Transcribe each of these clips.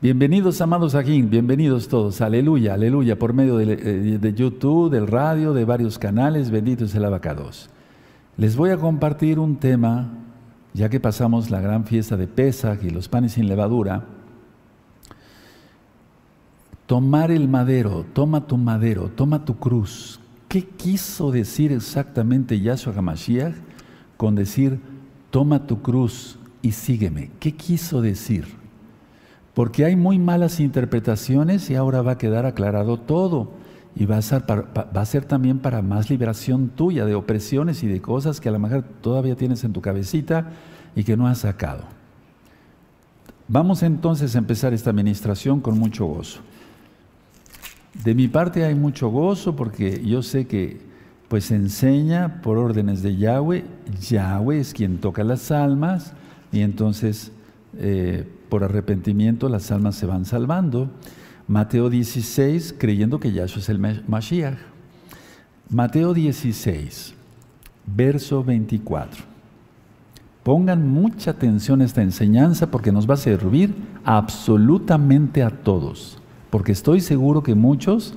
Bienvenidos, amados aquí, bienvenidos todos. Aleluya, aleluya, por medio de, eh, YouTube, del radio, de varios canales. Bendito es el abacados. Les voy a compartir un tema, ya que pasamos la gran fiesta de Pesach y los panes sin levadura. Tomar el madero, toma tu madero, toma tu cruz. ¿Qué quiso decir exactamente Yahshua HaMashiach con decir, toma tu cruz y sígueme? ¿Qué quiso decir? Porque hay muy malas interpretaciones y ahora va a quedar aclarado todo. Y va a, ser va a ser también para más liberación tuya de opresiones y de cosas que a lo mejor todavía tienes en tu cabecita y que no has sacado. Vamos entonces a empezar esta administración con mucho gozo. De mi parte hay mucho gozo porque yo sé que pues enseña por órdenes de Yahweh. Yahweh es quien toca las almas y entonces eh, por arrepentimiento las almas se van salvando. Mateo 16, creyendo que Yahshua es el Mashiach. Mateo 16, verso 24. Pongan mucha atención a esta enseñanza porque nos va a servir absolutamente a todos. Porque estoy seguro que muchos,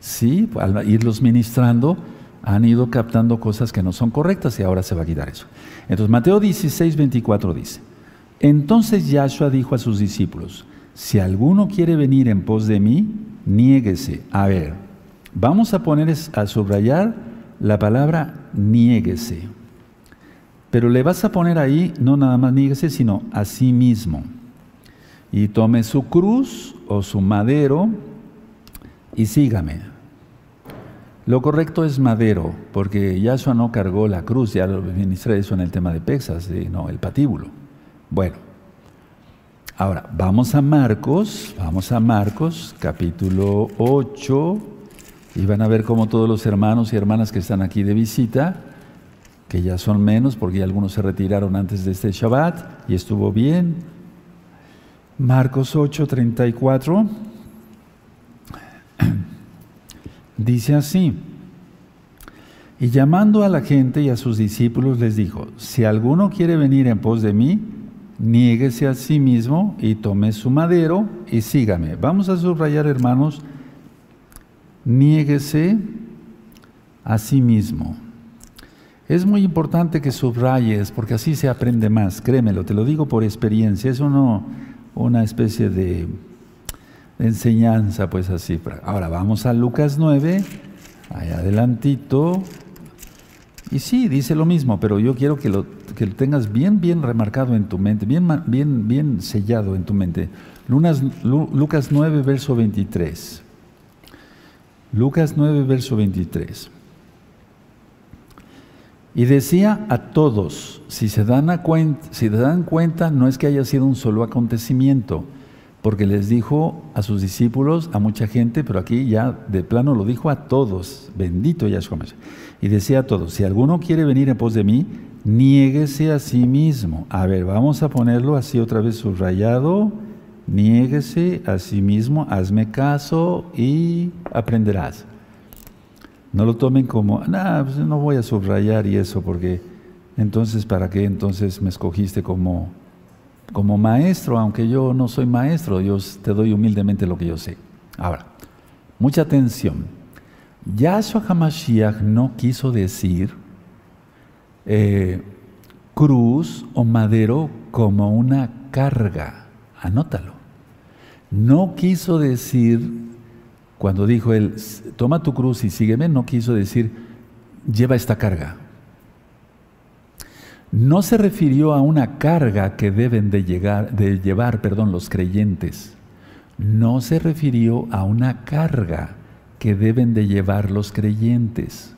sí, al irlos ministrando, han ido captando cosas que no son correctas y ahora se va a quitar eso. Entonces, Mateo 16, 24 dice, entonces Yahshua dijo a sus discípulos, si alguno quiere venir en pos de mí, niéguese. A ver, vamos a poner a subrayar la palabra niéguese. Pero le vas a poner ahí, no nada más niéguese, sino a sí mismo. Y tome su cruz o su madero y sígame. Lo correcto es madero, porque Yahshua no cargó la cruz, ya lo ministré eso en el tema de Pexas, no, el patíbulo. Bueno, ahora vamos a Marcos, vamos a Marcos capítulo 8 y van a ver cómo todos los hermanos y hermanas que están aquí de visita, que ya son menos porque algunos se retiraron antes de este Shabbat y estuvo bien. Marcos 8, 34 dice así. Y llamando a la gente y a sus discípulos les dijo, si alguno quiere venir en pos de mí, niéguese a sí mismo y tome su madero y sígame. Vamos a subrayar, hermanos, niéguese a sí mismo. Es muy importante que subrayes porque así se aprende más, créemelo, te lo digo por experiencia, es uno, una especie de, enseñanza, pues así. Ahora vamos a Lucas 9, ahí adelantito, y sí, dice lo mismo, pero yo quiero que lo, que tengas bien, bien remarcado en tu mente, bien, bien, bien sellado en tu mente. Lucas 9, verso 23. Lucas 9, verso 23. Y decía a todos, si se, dan a cuenta, si se dan cuenta, no es que haya sido un solo acontecimiento, porque les dijo a sus discípulos, a mucha gente, pero aquí ya de plano lo dijo a todos, bendito Yahshua Y decía a todos, si alguno quiere venir en pos de mí, niéguese a sí mismo. A ver, vamos a ponerlo así otra vez subrayado, niéguese a sí mismo, hazme caso y aprenderás. No lo tomen como, nah, pues no voy a subrayar y eso, porque entonces, ¿para qué entonces me escogiste como como maestro, aunque yo no soy maestro, yo te doy humildemente lo que yo sé. Ahora, mucha atención. Yahshua HaMashiach no quiso decir eh, cruz o madero como una carga. Anótalo. No quiso decir, cuando dijo él, toma tu cruz y sígueme, no quiso decir, lleva esta carga no se refirió a una carga que deben de, llevar perdón, los creyentes. No se refirió a una carga que deben de llevar los creyentes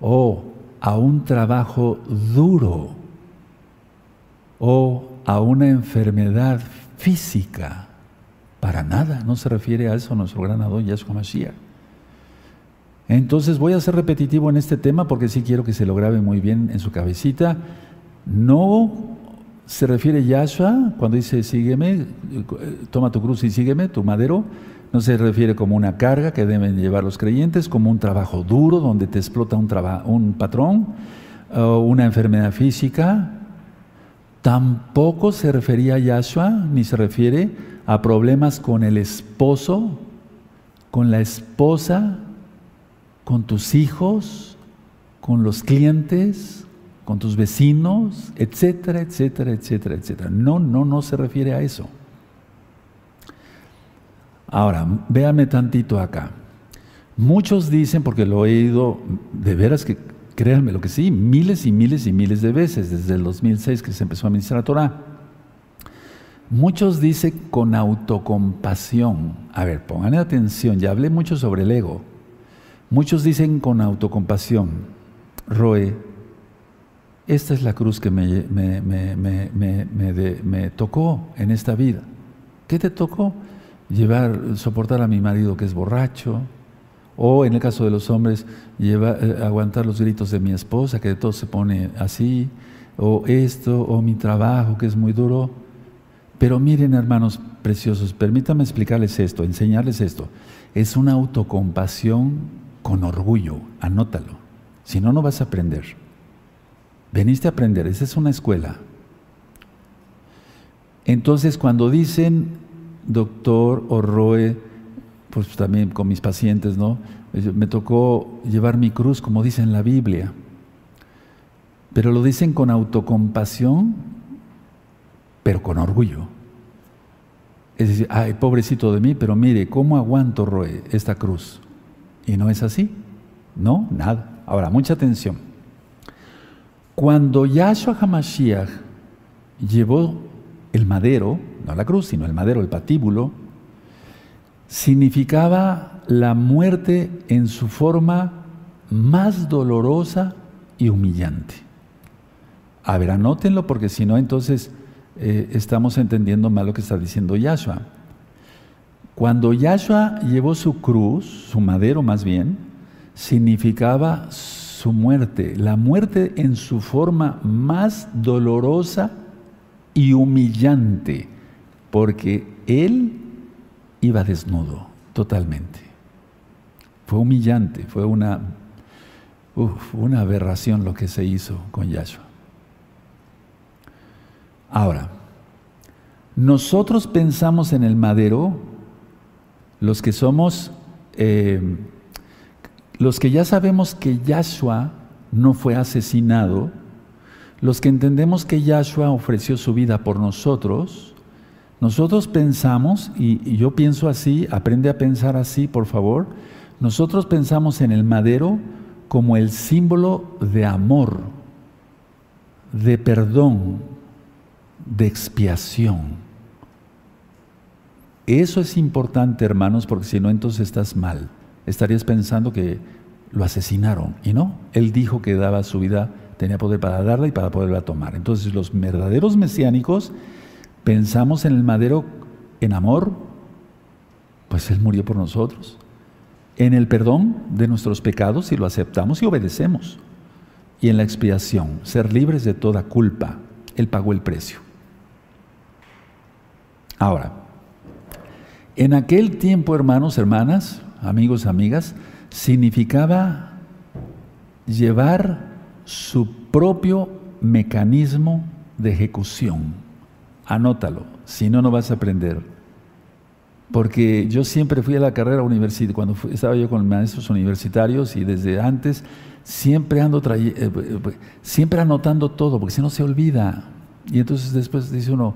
o a un trabajo duro o a una enfermedad física. Para nada, no se refiere a eso nuestro gran Adón Yahshua Mashiach. Entonces voy a ser repetitivo en este tema porque sí quiero que se lo grabe muy bien en su cabecita. No se refiere Yahshua cuando dice sígueme, toma tu cruz y sígueme, tu madero. No se refiere como una carga que deben llevar los creyentes, como un trabajo duro donde te explota un, patrón, o una enfermedad física. Tampoco se refería a Yahshua, ni se refiere a problemas con el esposo, con la esposa, con tus hijos, con los clientes, con tus vecinos, etcétera, etcétera, etcétera, etcétera. No, no, no se refiere a eso. Ahora, véame tantito acá. Muchos dicen, porque lo he oído, de veras que créanme lo que sí, miles y miles y miles de veces, desde el 2006 que se empezó a ministrar la Torah. Muchos dicen con autocompasión. A ver, pongan atención, ya hablé mucho sobre el ego. Muchos dicen con autocompasión, Roe, esta es la cruz que me, tocó en esta vida. ¿Qué te tocó? Llevar, soportar a mi marido que es borracho, o en el caso de los hombres, eh, aguantar los gritos de mi esposa, que de todo se pone así, o esto, o mi trabajo, que es muy duro. Pero miren, hermanos preciosos, permítanme explicarles esto, enseñarles esto. Es una autocompasión con orgullo, anótalo. Si no, no vas a aprender. Veniste a aprender, esa es una escuela. Entonces, cuando dicen, doctor o Roe, pues también con mis pacientes, ¿no? Me tocó llevar mi cruz, como dice en la Biblia. Pero lo dicen con autocompasión, pero con orgullo. Es decir, ay, pobrecito de mí, pero mire, ¿cómo aguanto Roe, esta cruz? Y no es así. No, nada. Ahora, mucha atención. Cuando Yahshua HaMashiach llevó el madero, no la cruz, sino el madero, el patíbulo, significaba la muerte en su forma más dolorosa y humillante. A ver, anótenlo porque si no, entonces eh, estamos entendiendo mal lo que está diciendo Yahshua. Cuando Yahshua llevó su cruz, su madero más bien, significaba su muerte, la muerte en su forma más dolorosa y humillante, porque Él iba desnudo, totalmente. Fue humillante, fue una, aberración lo que se hizo con Yahshua. Ahora, nosotros pensamos en el madero, los que somos, eh, los que ya sabemos que Yahshua no fue asesinado, los que entendemos que Yahshua ofreció su vida por nosotros, nosotros pensamos, y, yo pienso así, aprende a pensar así, por favor, nosotros pensamos en el madero como el símbolo de amor, de perdón, de expiación. Eso es importante, hermanos, porque si no, entonces estás mal. Estarías pensando que lo asesinaron. Y no, él dijo que daba su vida, tenía poder para darla y para poderla tomar. Entonces los verdaderos mesiánicos pensamos en el madero en amor, pues Él murió por nosotros. En el perdón de nuestros pecados, si lo aceptamos y obedecemos. Y en la expiación, ser libres de toda culpa. Él pagó el precio. Ahora, en aquel tiempo, hermanos, hermanas, amigos, amigas, significaba llevar su propio mecanismo de ejecución. Anótalo, si no, no vas a aprender. Porque yo siempre fui a la carrera universitaria, cuando estaba yo con maestros universitarios y desde antes siempre ando eh, eh, siempre anotando todo, porque si no se olvida. Y entonces después dice uno,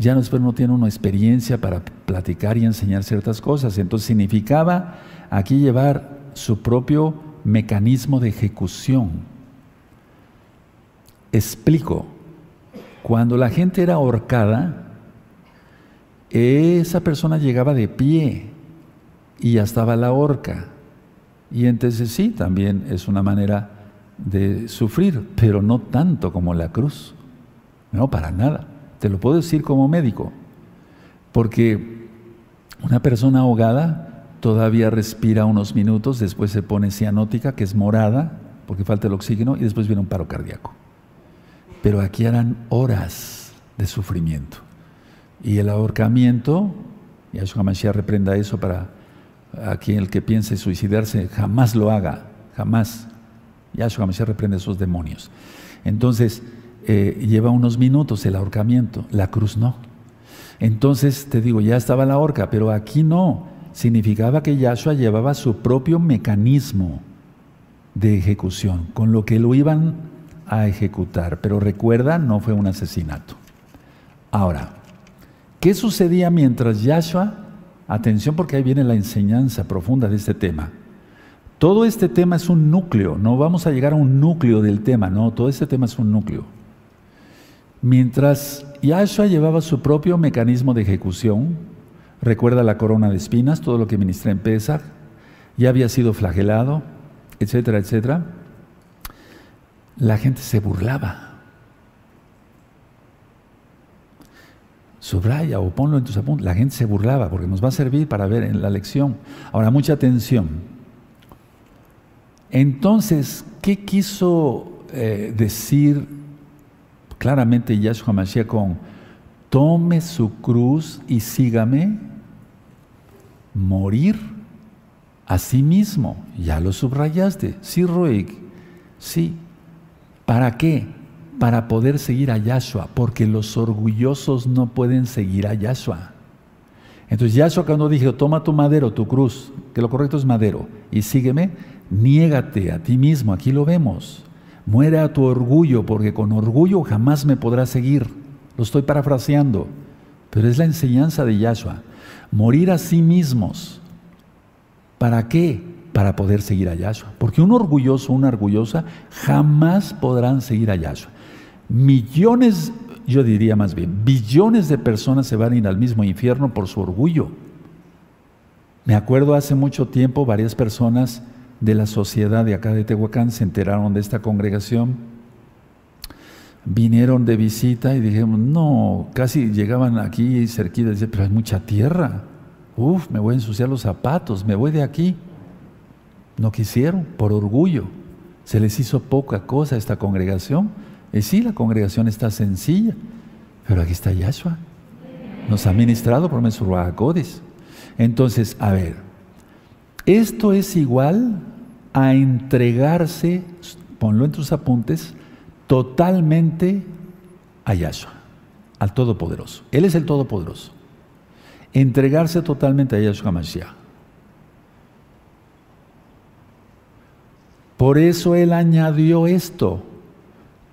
ya no tiene una experiencia para platicar y enseñar ciertas cosas. Entonces significaba aquí llevar su propio mecanismo de ejecución. Explico. Cuando la gente era ahorcada, esa persona llegaba de pie y ya estaba la horca. Y entonces sí, también es una manera de sufrir, pero no tanto como la cruz. No, para nada. Te lo puedo decir como médico. Porque una persona ahogada todavía respira unos minutos, después se pone cianótica, que es morada, porque falta el oxígeno, y después viene un paro cardíaco. Pero aquí eran horas de sufrimiento. Y el ahorcamiento, Yahshua Mashiach reprenda eso para a quien el que piense suicidarse, jamás lo haga, jamás. Yahshua Mashiach reprende esos demonios. Entonces, eh, lleva unos minutos el ahorcamiento, la cruz no. Entonces te digo, ya estaba la horca, pero aquí no. Significaba que Yahshua llevaba su propio mecanismo de ejecución, con lo que lo iban a ejecutar. Pero recuerda, no fue un asesinato. Ahora, ¿qué sucedía mientras Yahshua, atención porque ahí viene la enseñanza profunda de este tema, todo este tema es un núcleo, no vamos a llegar a un núcleo del tema, no, todo este tema es un núcleo. Mientras Yahshua llevaba su propio mecanismo de ejecución, recuerda la corona de espinas, todo lo que ministré en Pesach, ya había sido flagelado, etcétera, etcétera, la gente se burlaba. Subraya o ponlo en tus apuntes. La gente se burlaba porque nos va a servir para ver en la lección. Ahora, mucha atención. Entonces, ¿qué quiso eh, decir claramente Yahshua Mashiach con tome su cruz y sígame? Morir a sí mismo. Ya lo subrayaste. Sí, Roig. Sí. ¿Para qué? Para poder seguir a Yahshua, porque los orgullosos no pueden seguir a Yahshua. Entonces Yahshua cuando dijo, toma tu madero, tu cruz, que lo correcto es madero, y sígueme, Niégate a ti mismo, aquí lo vemos. Muere a tu orgullo, porque con orgullo jamás me podrás seguir. Lo estoy parafraseando, pero es la enseñanza de Yahshua. Morir a sí mismos. ¿Para qué? Para poder seguir a Yahshua. Porque un orgulloso, una orgullosa, jamás podrán seguir a Yahshua. Millones, yo diría más bien, billones de personas se van a ir al mismo infierno por su orgullo. Me acuerdo hace mucho tiempo varias personas de la sociedad de acá de Tehuacán se enteraron de esta congregación, vinieron de visita y dijimos, no, casi llegaban aquí cerquita pero hay mucha tierra, uf, me voy a ensuciar los zapatos, me voy de aquí. No quisieron, por orgullo. Se les hizo poca cosa a esta congregación. Y sí, la congregación está sencilla, pero aquí está Yahshua. Nos ha ministrado por Mesurah. Entonces, a ver, esto es igual a entregarse, ponlo en tus apuntes, totalmente a Yahshua, al Todopoderoso. Él es el Todopoderoso. Entregarse totalmente a Yahshua Mashiach. Por eso Él añadió esto,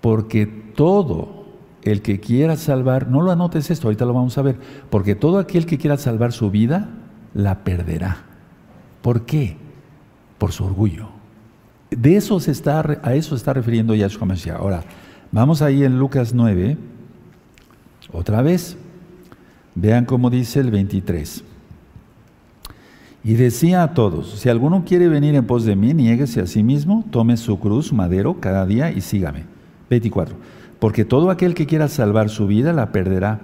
porque todo el que quiera salvar, no lo anotes esto, ahorita lo vamos a ver, porque todo aquel que quiera salvar su vida, la perderá. ¿Por qué? Por su orgullo. De eso se está, a eso se está refiriendo Yahshua Mashiach. Ahora, vamos ahí en Lucas 9, otra vez. Vean cómo dice el 23. Y decía a todos, si alguno quiere venir en pos de mí, niéguese a sí mismo, tome su cruz, madero, cada día y sígame. 24. Porque todo aquel que quiera salvar su vida la perderá.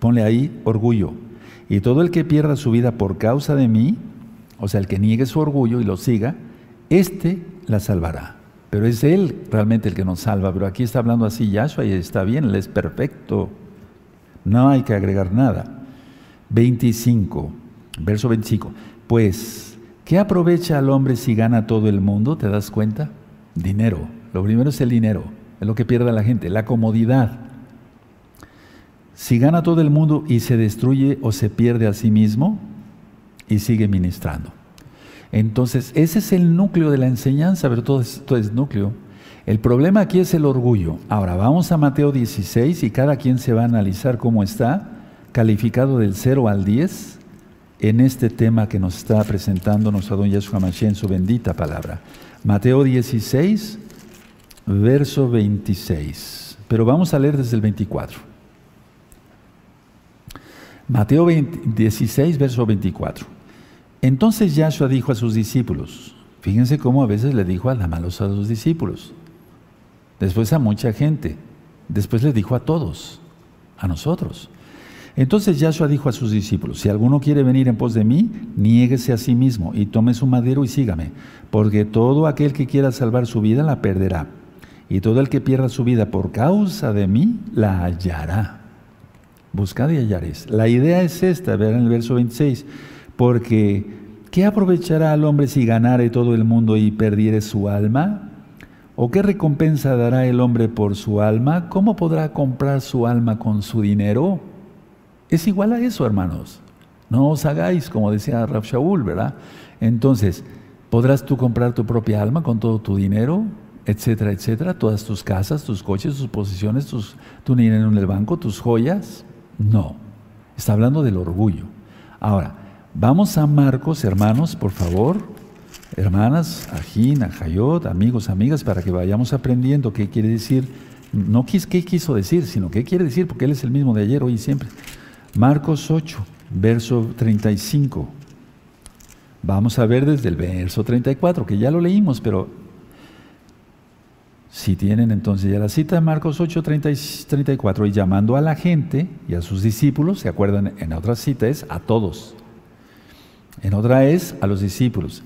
Ponle ahí orgullo. Y todo el que pierda su vida por causa de mí, o sea, el que niegue su orgullo y lo siga, éste la salvará. Pero es Él realmente el que nos salva. Pero aquí está hablando así Yahshua y está bien, Él es perfecto. No hay que agregar nada. 25, verso 25. Pues, ¿qué aprovecha al hombre si gana todo el mundo? ¿Te das cuenta? Dinero. Lo primero es el dinero, es lo que pierde la gente, la comodidad. Si gana todo el mundo y se destruye o se pierde a sí mismo, y sigue ministrando. Entonces, ese es el núcleo de la enseñanza, pero todo esto es núcleo. El problema aquí es el orgullo. Ahora, vamos a Mateo 16 y cada quien se va a analizar cómo está, calificado del 0 al 10, en este tema que nos está presentando nuestro don Yeshua Mashiach en su bendita palabra. Mateo 16, verso 26. Pero vamos a leer desde el 24. Mateo 16, verso 24. Entonces Yahshua dijo a sus discípulos, fíjense cómo a veces le dijo a la malos a los discípulos, después a mucha gente, después le dijo a todos, a nosotros. Entonces Yahshua dijo a sus discípulos, si alguno quiere venir en pos de mí, niéguese a sí mismo y tome su madero y sígame, porque todo aquel que quiera salvar su vida la perderá, y todo el que pierda su vida por causa de mí la hallará. Buscad y hallaréis. La idea es esta, vean el verso 26. Porque, ¿qué aprovechará al hombre si ganare todo el mundo y perdiere su alma? ¿O qué recompensa dará el hombre por su alma? ¿Cómo podrá comprar su alma con su dinero? Es igual a eso, hermanos. No os hagáis, como decía Rab Shaul, ¿verdad? Entonces, ¿podrás tú comprar tu propia alma con todo tu dinero, etcétera, etcétera? Todas tus casas, tus coches, tus posiciones, tus, tu dinero en el banco, tus joyas. No. Está hablando del orgullo. Ahora, vamos a Marcos, hermanos, por favor. Hermanas, Ajín, Ajayot, amigos, amigas, para que vayamos aprendiendo qué quiere decir, no qué quiso decir, sino qué quiere decir, porque Él es el mismo de ayer, hoy y siempre. Marcos 8, verso 35. Vamos a ver desde el verso 34, que ya lo leímos, pero si tienen entonces ya la cita de Marcos 8, 34, y llamando a la gente y a sus discípulos, ¿se acuerdan? En otra cita es a todos. En otra es a los discípulos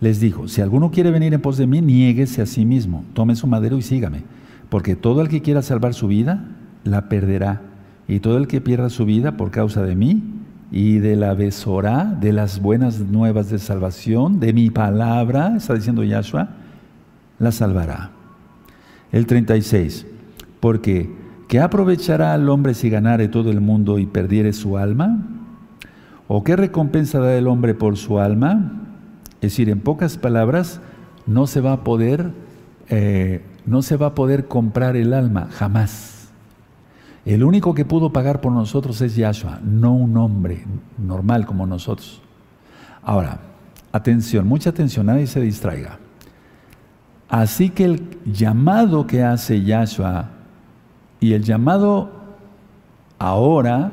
les dijo, si alguno quiere venir en pos de mí, niéguese a sí mismo, tome su madero y sígame, porque todo el que quiera salvar su vida, la perderá, y todo el que pierda su vida por causa de mí y de la besorá, de las buenas nuevas de salvación, de mi palabra, está diciendo Yahshua, la salvará. El 36, porque ¿qué aprovechará al hombre si ganare todo el mundo y perdiere su alma? ¿O qué recompensa da el hombre por su alma? Es decir, en pocas palabras, no se va a poder, eh, no se va a poder comprar el alma, jamás. El único que pudo pagar por nosotros es Yahshua, no un hombre normal como nosotros. Ahora, atención, mucha atención, nadie se distraiga. Así que el llamado que hace Yahshua y el llamado ahora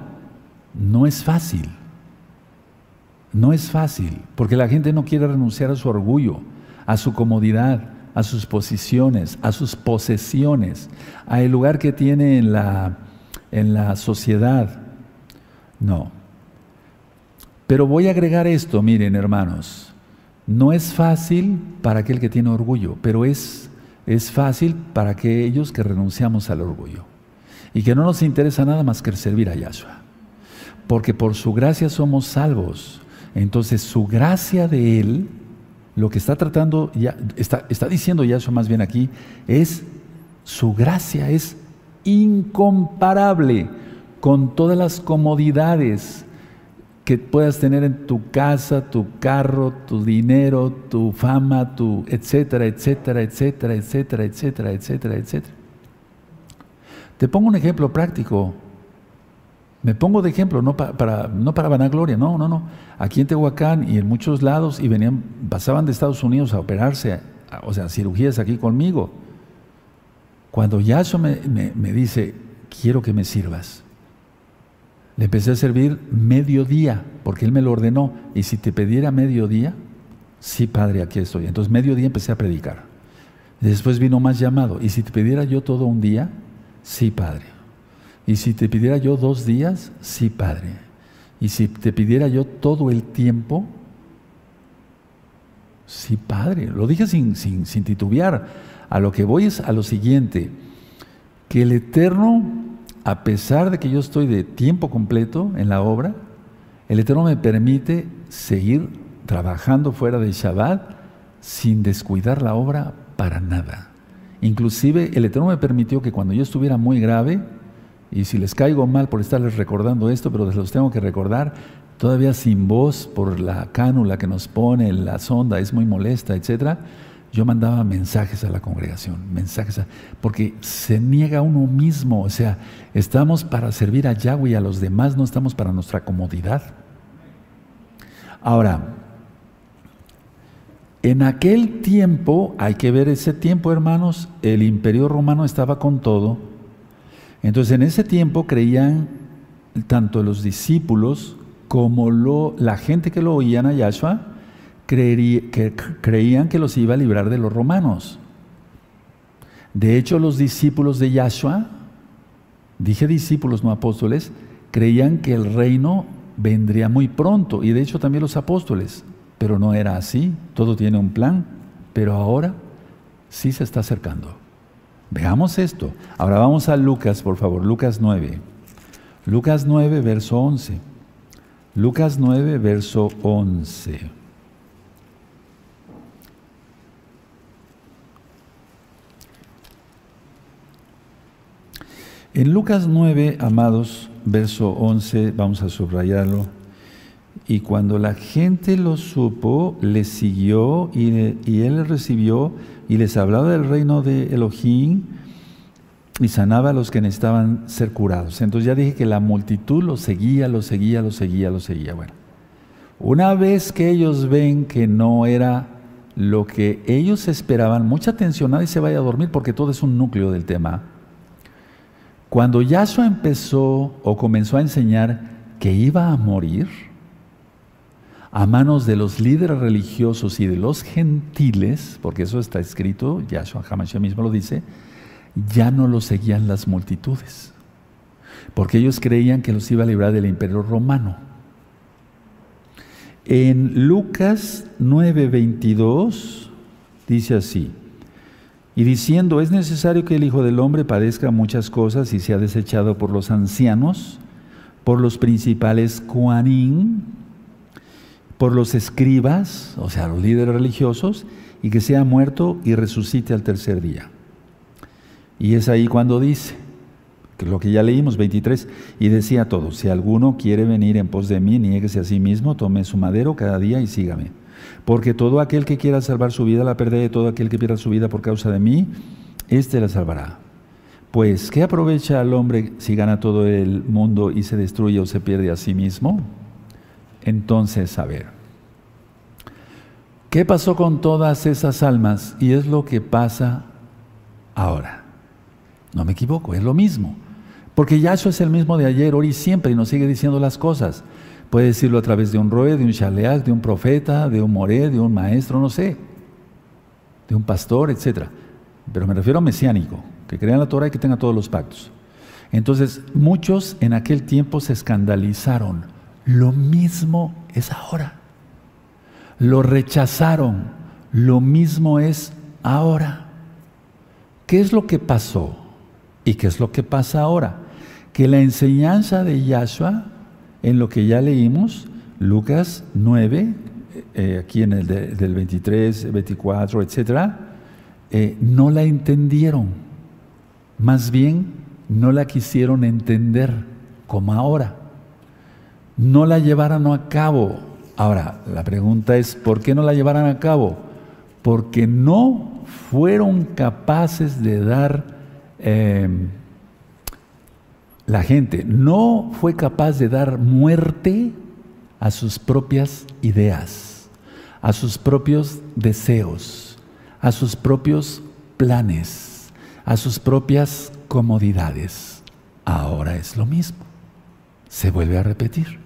no es fácil. No es fácil, porque la gente no quiere renunciar a su orgullo, a su comodidad, a sus posiciones, a sus posesiones, a el lugar que tiene en la, en la sociedad. No. Pero voy a agregar esto, miren hermanos, no es fácil para aquel que tiene orgullo, pero es, es fácil para aquellos que renunciamos al orgullo y que no nos interesa nada más que servir a Yahshua. Porque por su gracia somos salvos. Entonces su gracia de Él, lo que está tratando, ya, está, está diciendo eso más bien aquí, es su gracia es incomparable con todas las comodidades que puedas tener en tu casa, tu carro, tu dinero, tu fama, tu etcétera, etcétera, etcétera, etcétera, etcétera, etcétera, etcétera. Te pongo un ejemplo práctico. Me pongo de ejemplo, no para, no para vanagloria, no, no, no. Aquí en Tehuacán y en muchos lados, y venían, pasaban de Estados Unidos a operarse, o sea, cirugías aquí conmigo. Cuando Yahshua me, me, dice, quiero que me sirvas, le empecé a servir mediodía, porque él me lo ordenó. Y si te pidiera mediodía, sí, Padre, aquí estoy. Entonces, mediodía empecé a predicar. Después vino más llamado. Y si te pidiera yo todo un día, sí, Padre. Y si te pidiera yo dos días, sí, Padre. Y si te pidiera yo todo el tiempo, sí, Padre. Lo dije sin, sin, sin titubear. A lo que voy es a lo siguiente, que el Eterno, a pesar de que yo estoy de tiempo completo en la obra, el Eterno me permite seguir trabajando fuera de Shabbat sin descuidar la obra para nada. Inclusive el Eterno me permitió que cuando yo estuviera muy grave, y si les caigo mal por estarles recordando esto, pero les los tengo que recordar, todavía sin voz por la cánula que nos pone, la sonda es muy molesta, etc., yo mandaba mensajes a la congregación, mensajes, porque se niega uno mismo, o sea, estamos para servir a Yahweh y a los demás, no estamos para nuestra comodidad. Ahora, en aquel tiempo, hay que ver ese tiempo, hermanos, el imperio romano estaba con todo, entonces en ese tiempo creían tanto los discípulos como la gente que lo oían a Yahshua, que creían que los iba a librar de los romanos. De hecho, los discípulos de Yahshua, dije discípulos, no apóstoles, creían que el reino vendría muy pronto, y de hecho también los apóstoles, pero no era así, todo tiene un plan, pero ahora sí se está acercando. Veamos esto. Ahora vamos a Lucas, por favor, Lucas 9. Lucas 9, verso 11. Lucas 9, verso 11. En Lucas 9, amados, verso 11, vamos a subrayarlo. Y cuando la gente lo supo, le siguió y, él recibió y les hablaba del reino de Elohim y sanaba a los que necesitaban ser curados. Entonces ya dije que la multitud lo seguía, lo seguía, lo seguía, lo seguía. Bueno, una vez que ellos ven que no era lo que ellos esperaban, mucha atención, nadie se vaya a dormir porque todo es un núcleo del tema. Cuando Yahshua empezó o comenzó a enseñar que iba a morir a manos de los líderes religiosos y de los gentiles, porque eso está escrito, Yahshua Hamashiach mismo lo dice, ya no lo seguían las multitudes, porque ellos creían que los iba a librar del imperio romano. En Lucas 9:22 dice así, y diciendo, es necesario que el Hijo del Hombre padezca muchas cosas y sea desechado por los ancianos, por los principales cuanín, por los escribas, o sea, los líderes religiosos, y que sea muerto y resucite al tercer día. Y es ahí cuando dice, que lo que ya leímos, 23, y decía a todos, si alguno quiere venir en pos de mí, niéguese a sí mismo, tome su madero cada día y sígame. Porque todo aquel que quiera salvar su vida la perderá, todo aquel que pierda su vida por causa de mí, éste la salvará. Pues, ¿qué aprovecha al hombre si gana todo el mundo y se destruye o se pierde a sí mismo? Entonces, a ver, ¿qué pasó con todas esas almas? Y es lo que pasa ahora. No me equivoco, es lo mismo. Porque Yahshua es el mismo de ayer, hoy y siempre, y nos sigue diciendo las cosas. Puede decirlo a través de un roe, de un shaleach, de un profeta, de un moré, de un maestro, no sé, de un pastor, etc. Pero me refiero a mesiánico, que crea en la Torah y que tenga todos los pactos. Entonces, muchos en aquel tiempo se escandalizaron. Lo mismo es ahora. Lo rechazaron. Lo mismo es ahora. ¿Qué es lo que pasó? ¿Y qué es lo que pasa ahora? Que la enseñanza de Yahshua, en lo que ya leímos, Lucas 9, eh, aquí en el del 23, 24, etc., no la entendieron. Más bien, no la quisieron entender como ahora. No la llevaron a cabo. Ahora, la pregunta es, ¿por qué no la llevaron a cabo? Porque no fueron capaces de dar Em, la gente no fue capaz de dar muerte a sus propias ideas, a sus propios deseos, a sus propios planes, a sus propias comodidades. Ahora es lo mismo. Se vuelve a repetir.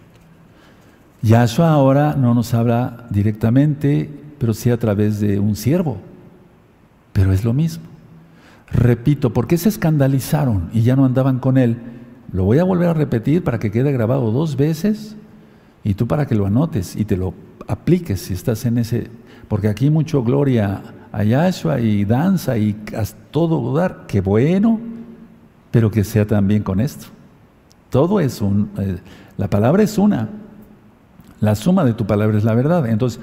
Yahshua ahora no nos habla directamente, pero sí a través de un siervo. Pero es lo mismo. Repito, ¿por qué se escandalizaron y ya no andaban con él? Lo voy a volver a repetir para que quede grabado dos veces y tú para que lo anotes y te lo apliques si estás en ese, porque aquí mucho gloria a Yahshua y danza y todo dudar, qué bueno, pero que sea también con esto. Todo es un, eh, la palabra es una, la suma de tu palabra es la verdad. Entonces,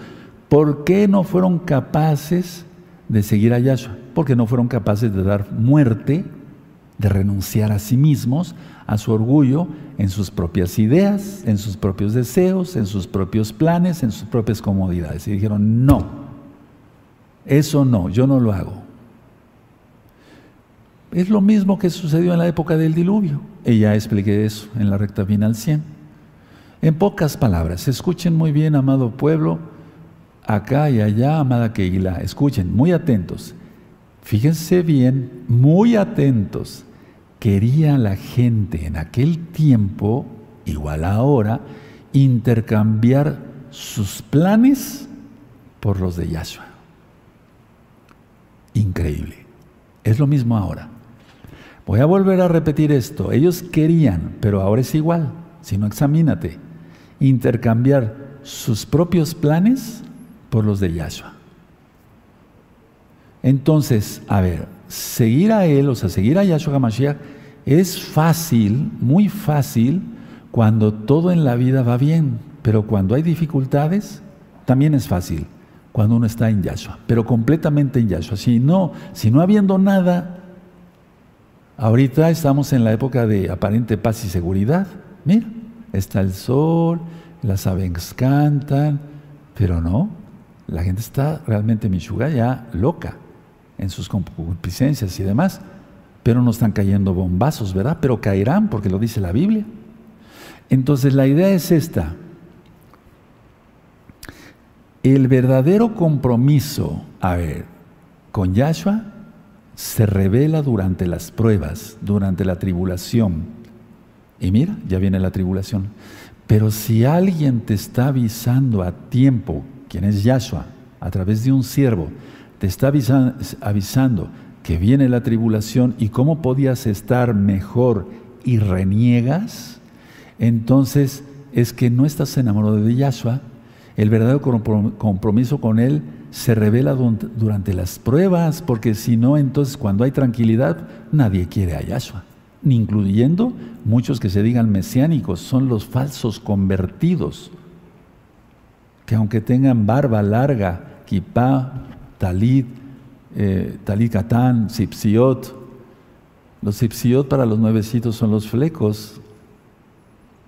¿por qué no fueron capaces de seguir a Yahshua? porque no fueron capaces de dar muerte, de renunciar a sí mismos, a su orgullo, en sus propias ideas, en sus propios deseos, en sus propios planes, en sus propias comodidades. Y dijeron, no, eso no, yo no lo hago. Es lo mismo que sucedió en la época del diluvio. Y ya expliqué eso en la recta final 100. En pocas palabras, escuchen muy bien, amado pueblo, acá y allá, amada Keila, escuchen, muy atentos. Fíjense bien, muy atentos. Quería la gente en aquel tiempo, igual ahora, intercambiar sus planes por los de Yahshua. Increíble. Es lo mismo ahora. Voy a volver a repetir esto. Ellos querían, pero ahora es igual. Si no, examínate. Intercambiar sus propios planes por los de Yahshua. Entonces, a ver, seguir a Él, o sea, seguir a Yahshua HaMashiach es fácil, muy fácil, cuando todo en la vida va bien, pero cuando hay dificultades, también es fácil, cuando uno está en Yahshua, pero completamente en Yahshua. Si no, si no habiendo nada, Ahorita estamos en la época de aparente paz y seguridad. Mira, está el sol, las aves cantan, pero no, la gente está realmente, Michuga, ya loca en sus concupiscencias y demás. Pero no están cayendo bombazos, ¿verdad? Pero caerán porque lo dice la Biblia. Entonces la idea es esta. El verdadero compromiso, a ver, con Yahshua se revela durante las pruebas, durante la tribulación. Y mira, ya viene la tribulación. Pero si alguien te está avisando a tiempo, quien es Yahshua, a través de un siervo, te está avisando que viene la tribulación y cómo podías estar mejor y reniegas, entonces es que no estás enamorado de Yahshua. El verdadero compromiso con Él se revela durante las pruebas, porque si no, entonces cuando hay tranquilidad, nadie quiere a Yahshua, incluyendo muchos que se digan mesiánicos, son los falsos convertidos, que aunque tengan barba larga, kipá, talit, eh, talikatán, sipsiot, los sipsiot para los nuevecitos son los flecos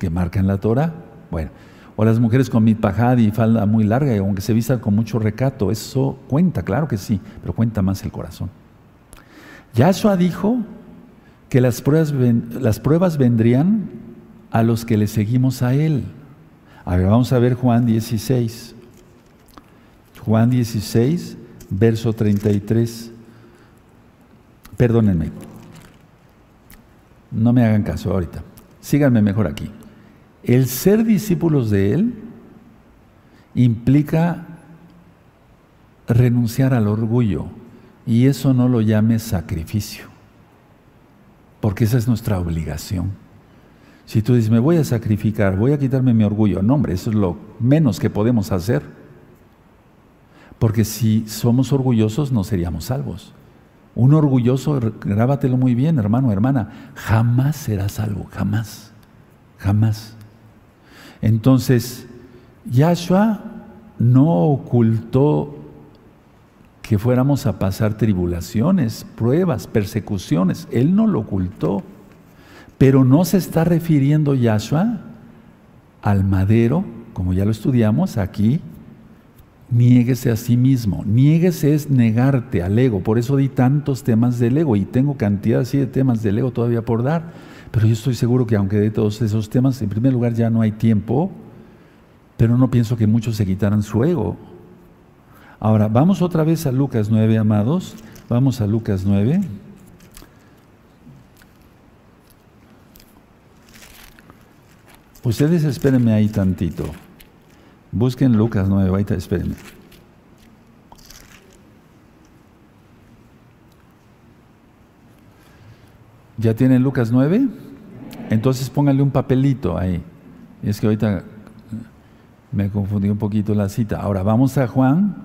que marcan la Torah. Bueno, o las mujeres con mitpajad y falda muy larga, y aunque se vistan con mucho recato, eso cuenta, claro que sí, pero cuenta más el corazón. Yahshua dijo que las pruebas, las pruebas vendrían a los que le seguimos a Él. A ver, vamos a ver Juan 16. Juan 16, verso 33. Perdónenme. No me hagan caso ahorita. Síganme mejor aquí. El ser discípulos de Él implica renunciar al orgullo y eso no lo llame sacrificio, porque esa es nuestra obligación. Si tú dices, me voy a sacrificar, voy a quitarme mi orgullo, no hombre, eso es lo menos que podemos hacer, porque si somos orgullosos no seríamos salvos. Un orgulloso, grábatelo muy bien, hermano, hermana, jamás será salvo, jamás, jamás. Entonces, Yahshua no ocultó que fuéramos a pasar tribulaciones, pruebas, persecuciones. Él no lo ocultó. Pero no se está refiriendo Yahshua al madero, como ya lo estudiamos aquí, niéguese a sí mismo. Niéguese es negarte al ego. Por eso di tantos temas del ego y tengo cantidad así de temas del ego todavía por dar. Pero yo estoy seguro que aunque de todos esos temas, en primer lugar ya no hay tiempo, pero no pienso que muchos se quitaran su ego. Ahora, vamos otra vez a Lucas 9, amados. Vamos a Lucas 9. Ustedes espérenme ahí tantito. Busquen Lucas 9, ahí espérenme. ¿Ya tienen Lucas 9? Entonces pónganle un papelito ahí. Es que ahorita me confundí un poquito la cita. Ahora vamos a Juan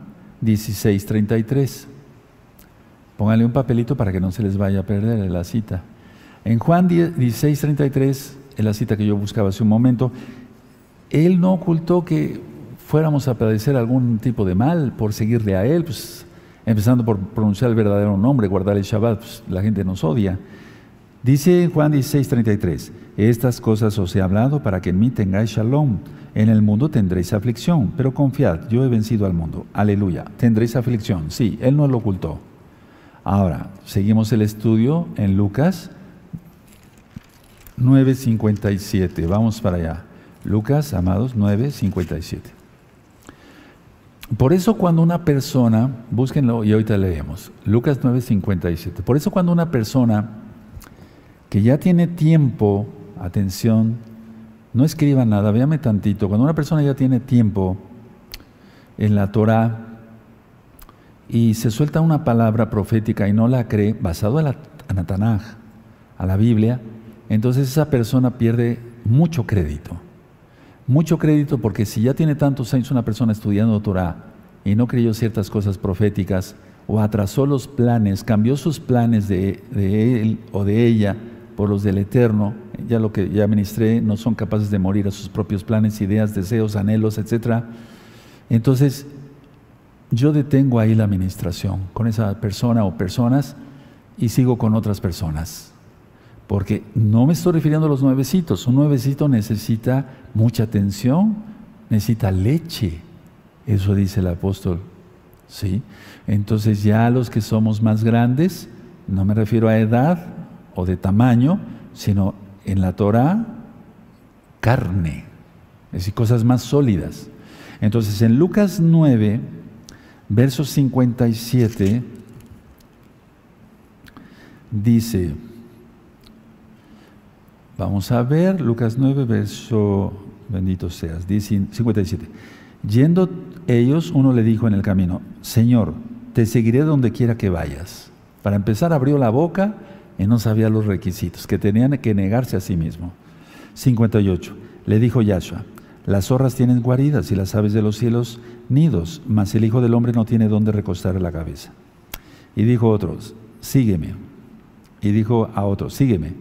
16, 33. Pónganle un papelito para que no se les vaya a perder la cita. En Juan 16, 33, en la cita que yo buscaba hace un momento, él no ocultó que fuéramos a padecer algún tipo de mal por seguirle a él, pues, empezando por pronunciar el verdadero nombre, guardar el Shabbat, pues, la gente nos odia. Dice Juan 16:33, estas cosas os he hablado para que en mí tengáis shalom. En el mundo tendréis aflicción, pero confiad, yo he vencido al mundo. Aleluya. Tendréis aflicción. Sí, Él no lo ocultó. Ahora, seguimos el estudio en Lucas 9:57. Vamos para allá. Lucas, amados, 9:57. Por eso cuando una persona, búsquenlo y ahorita leemos, Lucas 9:57. Por eso cuando una persona que ya tiene tiempo, atención, no escriba nada, véame tantito, cuando una persona ya tiene tiempo en la Torah y se suelta una palabra profética y no la cree, basado a la a a la Biblia, entonces esa persona pierde mucho crédito. Mucho crédito porque si ya tiene tantos años una persona estudiando Torah y no creyó ciertas cosas proféticas o atrasó los planes, cambió sus planes de él o de ella, por los del Eterno, ya lo que ya ministré, no son capaces de morir a sus propios planes, ideas, deseos, anhelos, etc. Entonces, yo detengo ahí la administración con esa persona o personas y sigo con otras personas. Porque no me estoy refiriendo a los nuevecitos. Un nuevecito necesita mucha atención, necesita leche. Eso dice el apóstol. ¿Sí? Entonces ya los que somos más grandes, no me refiero a edad de tamaño, sino en la Torah, carne. Es decir, cosas más sólidas. Entonces en Lucas 9, verso 57, dice, vamos a ver, Lucas 9, verso, bendito seas, dice 57. Yendo ellos, uno le dijo en el camino, Señor, te seguiré donde quiera que vayas. Para empezar, abrió la boca y no sabía los requisitos, que tenían que negarse a sí mismo. 58. Le dijo Yahshua, las zorras tienen guaridas y las aves de los cielos nidos, mas el Hijo del Hombre no tiene dónde recostar la cabeza. Y dijo otros, sígueme. Y dijo a otros, sígueme.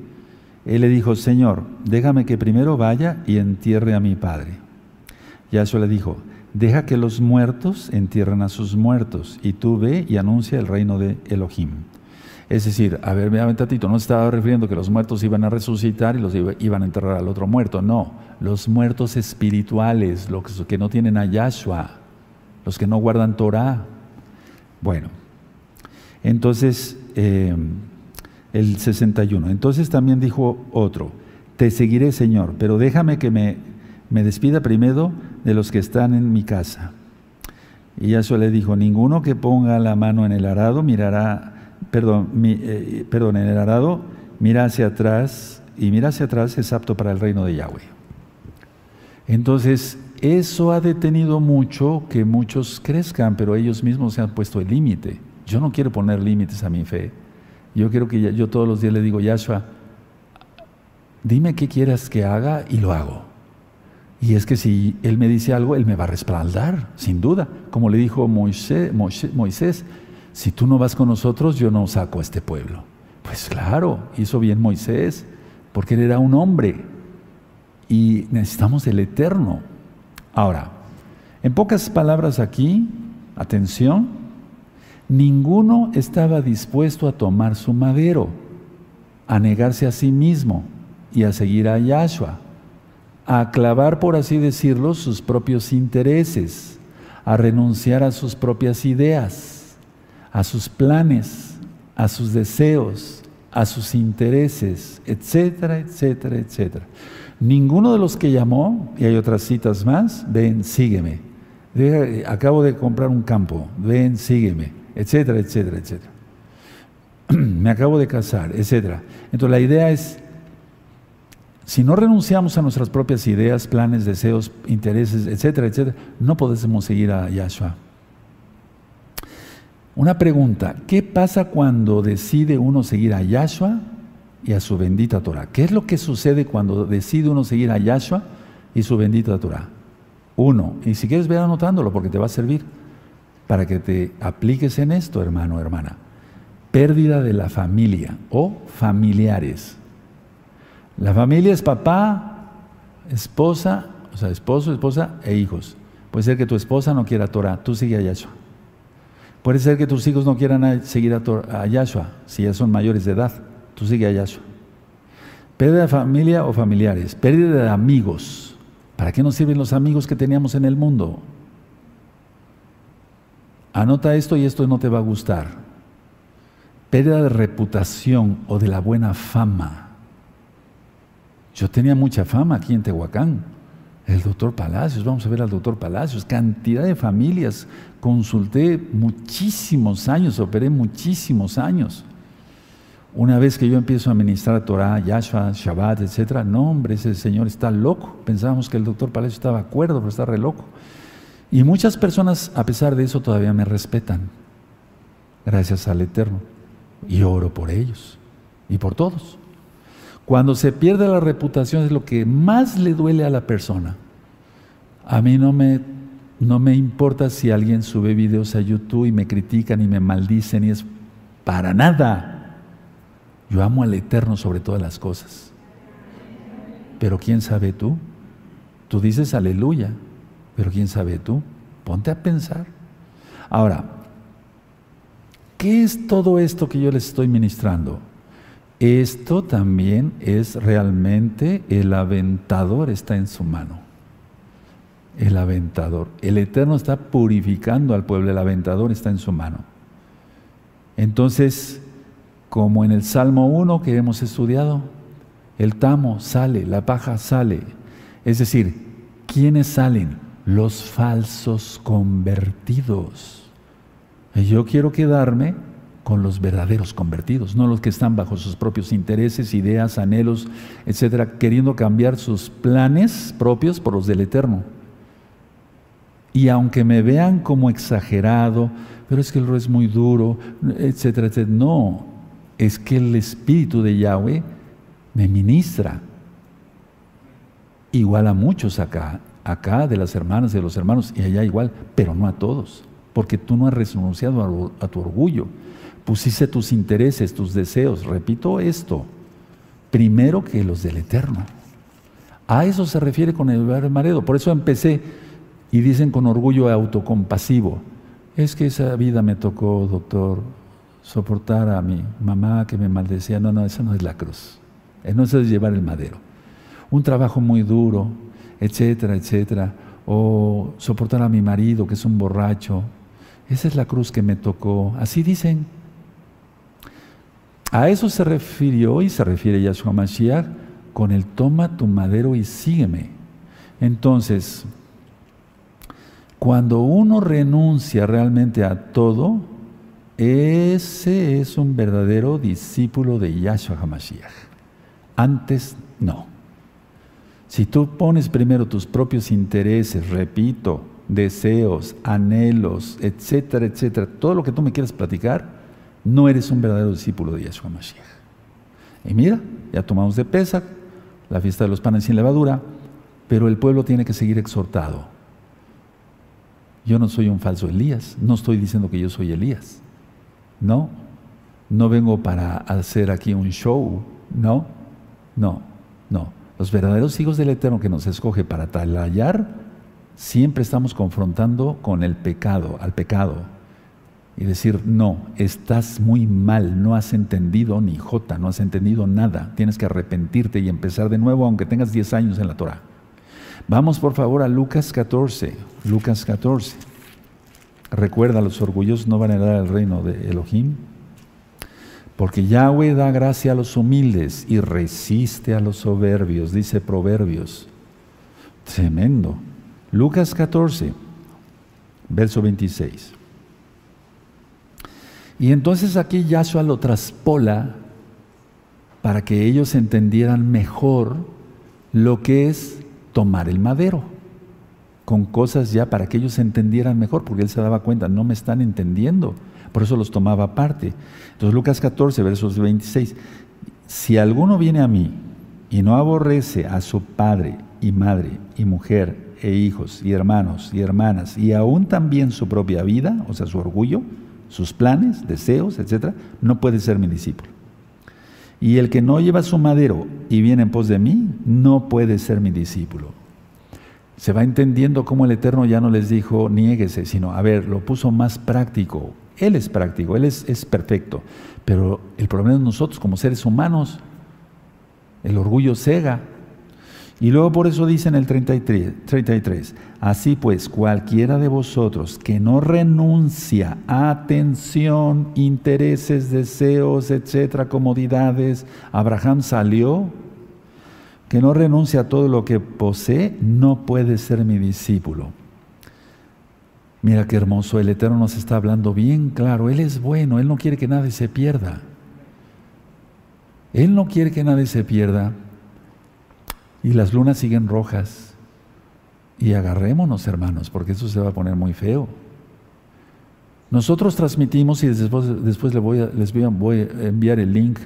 Él le dijo, Señor, déjame que primero vaya y entierre a mi Padre. Yahshua le dijo, deja que los muertos entierren a sus muertos, y tú ve y anuncia el reino de Elohim. Es decir, a ver, un tatito, no estaba refiriendo que los muertos iban a resucitar y los iban a enterrar al otro muerto. No, los muertos espirituales, los que no tienen a Yahshua, los que no guardan Torah. Bueno, entonces, eh, el 61. Entonces también dijo otro, te seguiré Señor, pero déjame que me, me despida primero de los que están en mi casa. Y Yahshua le dijo, ninguno que ponga la mano en el arado mirará perdón, eh, perdón, en el arado, mira hacia atrás y mira hacia atrás es apto para el reino de Yahweh. Entonces, eso ha detenido mucho que muchos crezcan, pero ellos mismos se han puesto el límite. Yo no quiero poner límites a mi fe. Yo quiero que yo todos los días le digo, Yahshua, dime qué quieras que haga y lo hago. Y es que si Él me dice algo, Él me va a respaldar, sin duda. Como le dijo Moisés, Moisés si tú no vas con nosotros, yo no saco a este pueblo. Pues claro, hizo bien Moisés, porque él era un hombre y necesitamos el eterno. Ahora, en pocas palabras aquí, atención, ninguno estaba dispuesto a tomar su madero, a negarse a sí mismo y a seguir a Yahshua, a clavar, por así decirlo, sus propios intereses, a renunciar a sus propias ideas a sus planes, a sus deseos, a sus intereses, etcétera, etcétera, etcétera. Ninguno de los que llamó, y hay otras citas más, ven, sígueme. acabo de comprar un campo, ven, sígueme, etcétera, etcétera, etcétera. Me acabo de casar, etcétera. Entonces la idea es, si no renunciamos a nuestras propias ideas, planes, deseos, intereses, etcétera, etcétera, no podemos seguir a Yahshua. Una pregunta, ¿qué pasa cuando decide uno seguir a Yahshua y a su bendita Torah? ¿Qué es lo que sucede cuando decide uno seguir a Yahshua y su bendita Torah? Uno, y si quieres ver anotándolo porque te va a servir para que te apliques en esto, hermano, hermana. Pérdida de la familia o familiares. La familia es papá, esposa, o sea, esposo, esposa e hijos. Puede ser que tu esposa no quiera Torah, tú sigue a Yahshua. Puede ser que tus hijos no quieran seguir a, Yahshua, si ya son mayores de edad. Tú sigue a Yahshua. Pérdida de familia o familiares. Pérdida de amigos. ¿Para qué nos sirven los amigos que teníamos en el mundo? Anota esto y esto no te va a gustar. Pérdida de reputación o de la buena fama. Yo tenía mucha fama aquí en Tehuacán. El doctor Palacios, vamos a ver al doctor Palacios, cantidad de familias, consulté muchísimos años, operé muchísimos años. Una vez que yo empiezo a ministrar Torah, Yahshua, Shabbat, etc., no, hombre, ese señor está loco. Pensábamos que el doctor Palacios estaba de acuerdo, pero está re loco. Y muchas personas, a pesar de eso, todavía me respetan. Gracias al Eterno. Y oro por ellos y por todos. Cuando se pierde la reputación es lo que más le duele a la persona. A mí no me, no me importa si alguien sube videos a YouTube y me critican y me maldicen y es para nada. Yo amo al Eterno sobre todas las cosas. Pero ¿quién sabe tú? Tú dices aleluya, pero ¿quién sabe tú? Ponte a pensar. Ahora, ¿qué es todo esto que yo les estoy ministrando? Esto también es realmente el aventador está en su mano. El aventador. El Eterno está purificando al pueblo, el aventador está en su mano. Entonces, como en el Salmo 1 que hemos estudiado, el tamo sale, la paja sale. Es decir, ¿quiénes salen? Los falsos convertidos. Y yo quiero quedarme con los verdaderos convertidos, no los que están bajo sus propios intereses, ideas, anhelos, etcétera, queriendo cambiar sus planes propios por los del Eterno. Y aunque me vean como exagerado, pero es que el rol es muy duro, etcétera, etcétera, no, es que el Espíritu de Yahweh me ministra. Igual a muchos acá, acá de las hermanas, de los hermanos, y allá igual, pero no a todos, porque tú no has renunciado a, tu orgullo pusiste tus intereses, tus deseos. Repito esto, primero que los del Eterno. A eso se refiere con el marido. Por eso empecé y dicen con orgullo autocompasivo. Es que esa vida me tocó, doctor, soportar a mi mamá que me maldecía. No, no, esa no es la cruz. No es llevar el madero. Un trabajo muy duro, etcétera, etcétera. O soportar a mi marido que es un borracho. Esa es la cruz que me tocó. Así dicen. A eso se refirió y se refiere Yahshua Mashiach con el toma tu madero y sígueme. Entonces, cuando uno renuncia realmente a todo, ese es un verdadero discípulo de Yahshua HaMashiach. Antes no. Si tú pones primero tus propios intereses, repito, deseos, anhelos, etcétera, etcétera, todo lo que tú me quieras platicar, no eres un verdadero discípulo de Yeshua Mashiach. Y mira, ya tomamos de Pesach, la fiesta de los panes sin levadura, pero el pueblo tiene que seguir exhortado. Yo no soy un falso Elías, no estoy diciendo que yo soy Elías. No, no vengo para hacer aquí un show, no, no, no. Los verdaderos hijos del Eterno que nos escoge para talallar, siempre estamos confrontando con el pecado, al pecado, y decir, no, estás muy mal, no has entendido ni jota, no has entendido nada, tienes que arrepentirte y empezar de nuevo aunque tengas 10 años en la Torah. Vamos por favor a Lucas 14, Lucas 14. Recuerda, los orgullosos no van a dar el reino de Elohim, porque Yahweh da gracia a los humildes y resiste a los soberbios, dice Proverbios. Tremendo. Lucas 14, verso 26. Y entonces aquí Yahshua lo traspola para que ellos entendieran mejor lo que es tomar el madero, con cosas ya para que ellos entendieran mejor, porque él se daba cuenta, no me están entendiendo, por eso los tomaba aparte. Entonces Lucas 14, versos 26, si alguno viene a mí y no aborrece a su padre y madre y mujer e hijos y hermanos y hermanas y aún también su propia vida, o sea, su orgullo, sus planes, deseos, etcétera, no puede ser mi discípulo. Y el que no lleva su madero y viene en pos de mí, no puede ser mi discípulo. Se va entendiendo cómo el Eterno ya no les dijo, niéguese, sino, a ver, lo puso más práctico. Él es práctico, Él es, es perfecto. Pero el problema es nosotros como seres humanos. El orgullo cega. Y luego por eso dice en el 33, 33, así pues, cualquiera de vosotros que no renuncia a atención, intereses, deseos, etcétera, comodidades, Abraham salió, que no renuncia a todo lo que posee, no puede ser mi discípulo. Mira qué hermoso, el Eterno nos está hablando bien claro, Él es bueno, Él no quiere que nadie se pierda. Él no quiere que nadie se pierda y las lunas siguen rojas. Y agarrémonos, hermanos, porque eso se va a poner muy feo. Nosotros transmitimos, y después, después les, voy a, les voy a enviar el link,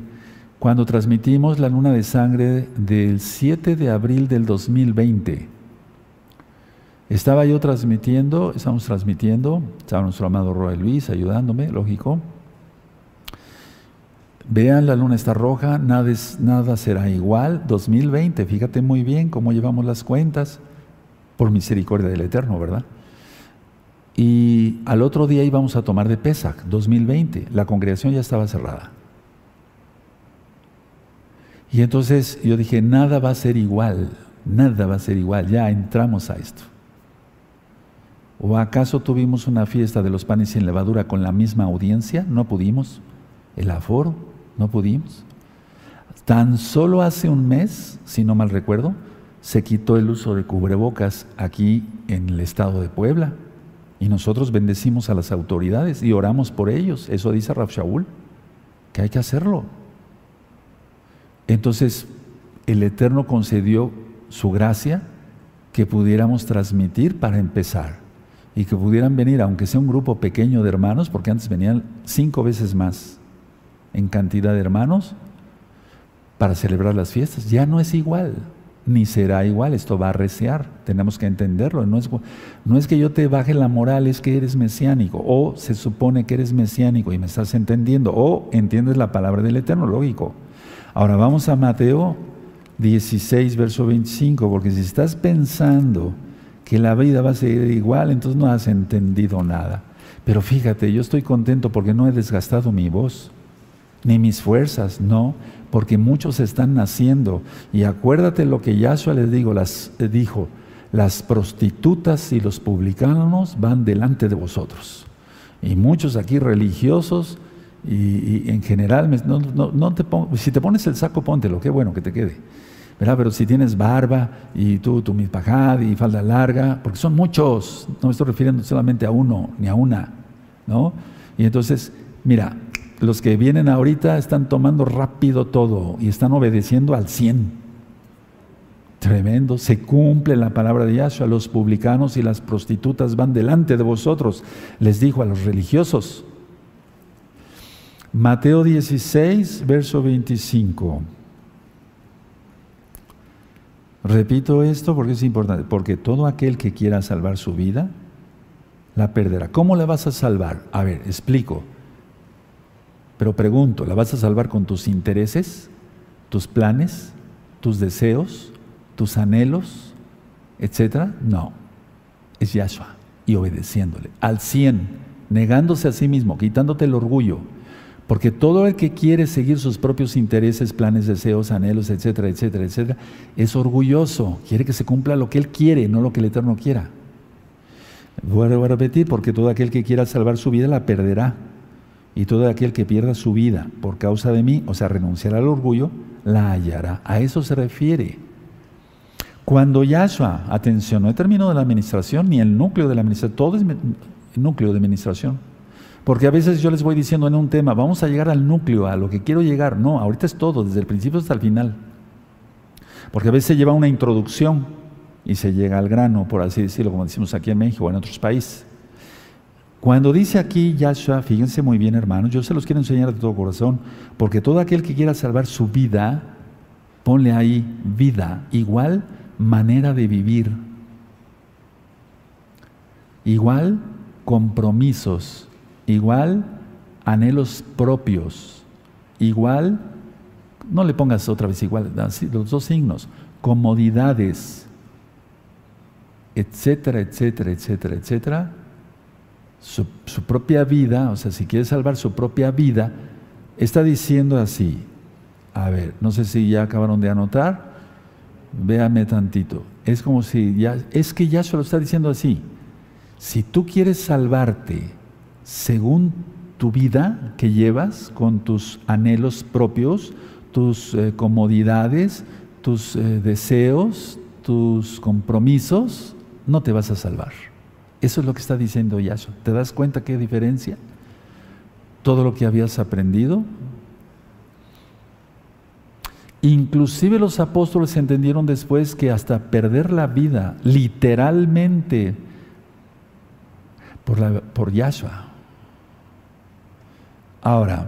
cuando transmitimos la luna de sangre del 7 de abril del 2020. Estaba yo transmitiendo, estamos transmitiendo, estaba nuestro amado Roy Luis ayudándome, lógico. Vean, la luna está roja, nada, nada será igual. 2020, fíjate muy bien cómo llevamos las cuentas, por misericordia del Eterno, ¿verdad? Y al otro día íbamos a tomar de Pesach, 2020. La congregación ya estaba cerrada. Y entonces yo dije, nada va a ser igual, nada va a ser igual, ya entramos a esto. ¿O acaso tuvimos una fiesta de los panes sin levadura con la misma audiencia? No pudimos. El aforo, no pudimos. Tan solo hace un mes, si no mal recuerdo, se quitó el uso de cubrebocas aquí en el estado de Puebla. Y nosotros bendecimos a las autoridades y oramos por ellos. Eso dice Raf Shaul, que hay que hacerlo. Entonces, el Eterno concedió su gracia que pudiéramos transmitir para empezar y que pudieran venir, aunque sea un grupo pequeño de hermanos, porque antes venían cinco veces más en cantidad de hermanos para celebrar las fiestas. Ya no es igual, ni será igual, esto va a recear, tenemos que entenderlo. No es, no es que yo te baje la moral, es que eres mesiánico, o se supone que eres mesiánico y me estás entendiendo, o entiendes la palabra del Eterno, lógico. Ahora vamos a Mateo 16, verso 25, porque si estás pensando que la vida va a seguir igual, entonces no has entendido nada. Pero fíjate, yo estoy contento porque no he desgastado mi voz, ni mis fuerzas, no, porque muchos están naciendo. Y acuérdate lo que Yahshua les digo, las, eh, dijo, las prostitutas y los publicanos van delante de vosotros. Y muchos aquí religiosos y, en general, no, te si te pones el saco, póntelo, qué bueno que te quede. Pero si tienes barba y tú, tu mitpajad y falda larga, porque son muchos, no me estoy refiriendo solamente a uno ni a una, ¿no? Y entonces, mira, los que vienen ahorita están tomando rápido todo y están obedeciendo al 100. Tremendo, se cumple la palabra de Yahshua, los publicanos y las prostitutas van delante de vosotros, les dijo a los religiosos. Mateo 16, verso 25. Repito esto porque es importante, porque todo aquel que quiera salvar su vida, la perderá. ¿Cómo la vas a salvar? A ver, explico. Pero pregunto, ¿la vas a salvar con tus intereses, tus planes, tus deseos, tus anhelos, etcétera? No, es Yahshua y obedeciéndole al 100, negándose a sí mismo, quitándote el orgullo, porque todo el que quiere seguir sus propios intereses, planes, deseos, anhelos, etcétera, etcétera, etcétera, es orgulloso. Quiere que se cumpla lo que él quiere, no lo que el Eterno quiera. Voy a repetir, porque todo aquel que quiera salvar su vida la perderá. Y todo aquel que pierda su vida por causa de mí, o sea, renunciar al orgullo, la hallará. A eso se refiere. Cuando Yahshua, atención, no he terminado la administración, ni el núcleo de la administración, todo es núcleo de administración. Porque a veces yo les voy diciendo en un tema, vamos a llegar al núcleo, a lo que quiero llegar. No, ahorita es todo, desde el principio hasta el final. Porque a veces se lleva una introducción y se llega al grano, por así decirlo, como decimos aquí en México o en otros países. Cuando dice aquí Yahshua, fíjense muy bien hermanos, yo se los quiero enseñar de todo corazón, porque todo aquel que quiera salvar su vida, ponle ahí vida, igual manera de vivir, igual compromisos, igual anhelos propios, igual, no le pongas otra vez igual, los dos signos, comodidades, etcétera, etcétera, etcétera, etcétera, su, propia vida, o sea, si quiere salvar su propia vida, está diciendo así, a ver, no sé si ya acabaron de anotar, véame tantito, es como si ya, es que ya se lo está diciendo así, si tú quieres salvarte, según tu vida que llevas, con tus anhelos propios, tus eh, comodidades, tus eh, deseos, tus compromisos, no te vas a salvar. Eso es lo que está diciendo Yahshua. ¿Te das cuenta qué diferencia? Todo lo que habías aprendido. Inclusive los apóstoles entendieron después que hasta perder la vida, literalmente, por, la, por Yahshua, Ahora,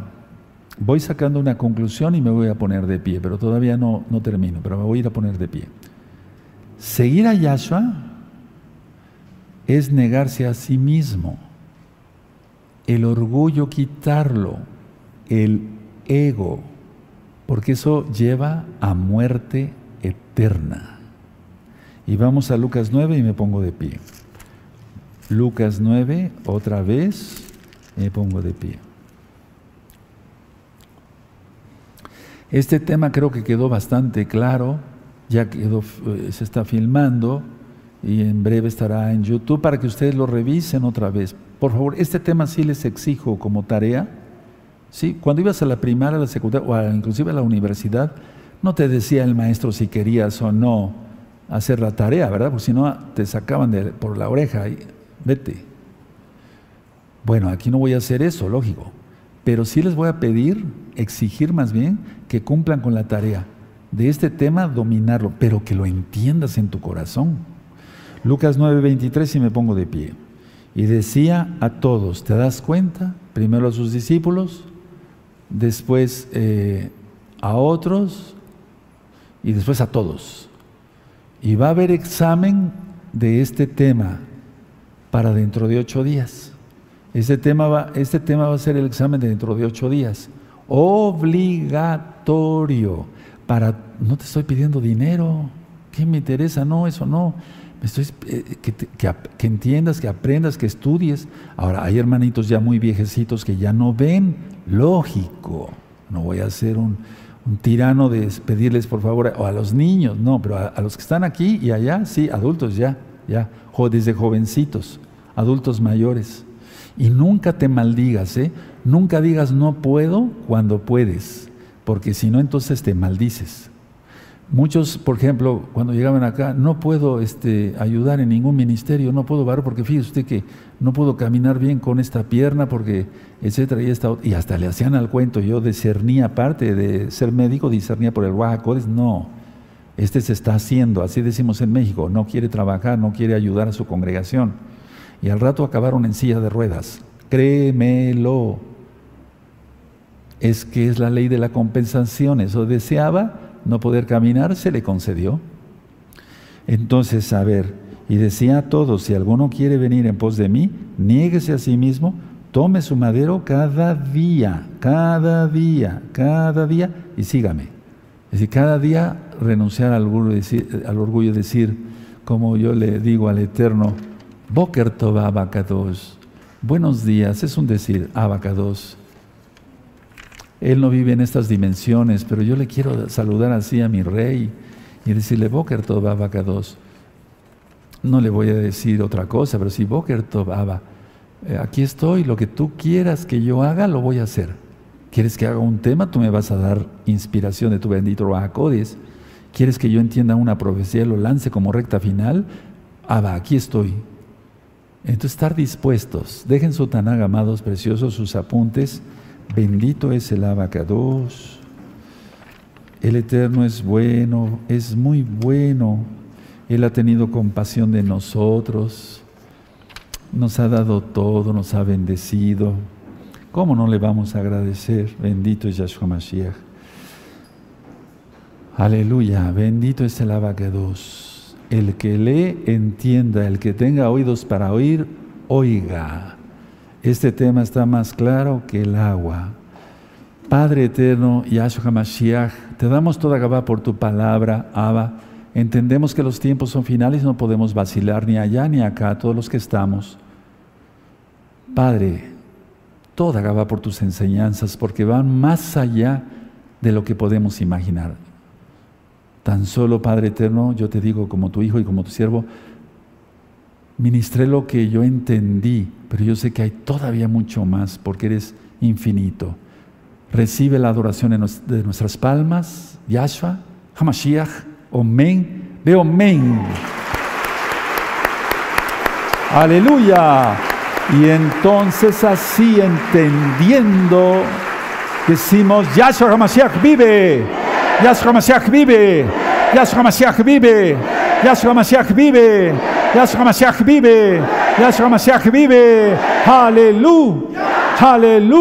voy sacando una conclusión y me voy a poner de pie, pero todavía no, no termino, pero me voy a ir a poner de pie. Seguir a Yahshua es negarse a sí mismo, el orgullo quitarlo, el ego, porque eso lleva a muerte eterna. Y vamos a Lucas 9 y me pongo de pie. Lucas 9, otra vez, me pongo de pie. Este tema creo que quedó bastante claro, ya quedó, eh, se está filmando y en breve estará en YouTube para que ustedes lo revisen otra vez. Por favor, este tema sí les exijo como tarea. ¿sí? Cuando ibas a la primaria, a la secundaria o inclusive a la universidad, no te decía el maestro si querías o no hacer la tarea, ¿verdad? Porque si no te sacaban de, por la oreja y vete. Bueno, aquí no voy a hacer eso, lógico, pero sí les voy a pedir, exigir más bien, que cumplan con la tarea de este tema, dominarlo, pero que lo entiendas en tu corazón. Lucas 9:23 y me pongo de pie. Y decía a todos, ¿te das cuenta? Primero a sus discípulos, después eh, a otros y después a todos. Y va a haber examen de este tema para dentro de ocho días. Este tema va, este tema va a ser el examen de dentro de ocho días. Obligatorio. Para, no te estoy pidiendo dinero. ¿Qué me interesa? No, eso no. Eh, que, entiendas, que aprendas, que estudies. Ahora, hay hermanitos ya muy viejecitos que ya no ven. Lógico. No voy a ser un, un tirano de pedirles por favor, o a los niños, no, pero a, los que están aquí y allá, sí, adultos ya, ya, desde jovencitos, adultos mayores. Y nunca te maldigas, ¿eh? Nunca digas no puedo cuando puedes, porque si no, entonces te maldices. Muchos, por ejemplo, cuando llegaban acá, no puedo este, ayudar en ningún ministerio, no puedo varar porque fíjese usted que no puedo caminar bien con esta pierna porque, etcétera, y, esta, y hasta le hacían al cuento, yo discernía, aparte de ser médico, discernía por el Oaxacodes, no, este se está haciendo, así decimos en México, no quiere trabajar, no quiere ayudar a su congregación. Y al rato acabaron en silla de ruedas, créemelo, es que es la ley de la compensación, eso deseaba no poder caminar, se le concedió. Entonces, a ver, y decía a todos, si alguno quiere venir en pos de mí, niéguese a sí mismo, tome su madero cada día, cada día, cada día y sígame. Es decir, cada día renunciar al orgullo, decir, decir como yo le digo al Eterno, Boker Tova Abacados, buenos días, es un decir, Abacados. Él no vive en estas dimensiones, pero yo le quiero saludar así a mi rey y decirle, Boker Tov Abacados. No le voy a decir otra cosa, pero si Boker Tov eh, aquí estoy, lo que tú quieras que yo haga, lo voy a hacer. ¿Quieres que haga un tema? Tú me vas a dar inspiración de tu bendito Rahakodis. ¿Quieres que yo entienda una profecía y lo lance como recta final? Abba, aquí estoy. Entonces, estar dispuestos. Dejen su Tanag, amados preciosos, sus apuntes. Bendito es el abacados. El Eterno es bueno, es muy bueno. Él ha tenido compasión de nosotros. Nos ha dado todo, nos ha bendecido. ¿Cómo no le vamos a agradecer? Bendito es Yahshua Mashiach. Aleluya, bendito es el abacados. El que lee, entienda. El que tenga oídos para oír, oiga. Este tema está más claro que el agua. Padre eterno, Yahshua Mashiach, te damos toda Gabá por tu palabra, Abba. Entendemos que los tiempos son finales no podemos vacilar ni allá ni acá, todos los que estamos. Padre, toda Gabá por tus enseñanzas, porque van más allá de lo que podemos imaginar. Tan solo, Padre eterno, yo te digo como tu hijo y como tu siervo, ministré lo que yo entendí, pero yo sé que hay todavía mucho más porque eres infinito. Recibe la adoración de nuestras palmas, Yahshua, Hamashiach, Omen, veo Omen. Aleluya. Y entonces así entendiendo, decimos, Yahshua Hamashiach vive, Yahshua Hamashiach vive, Yahshua Hamashiach vive, Yahshua Hamashiach vive. Yahshua Mashiach vive. Yahshua Mashiach vive. Aleluya. Aleluya.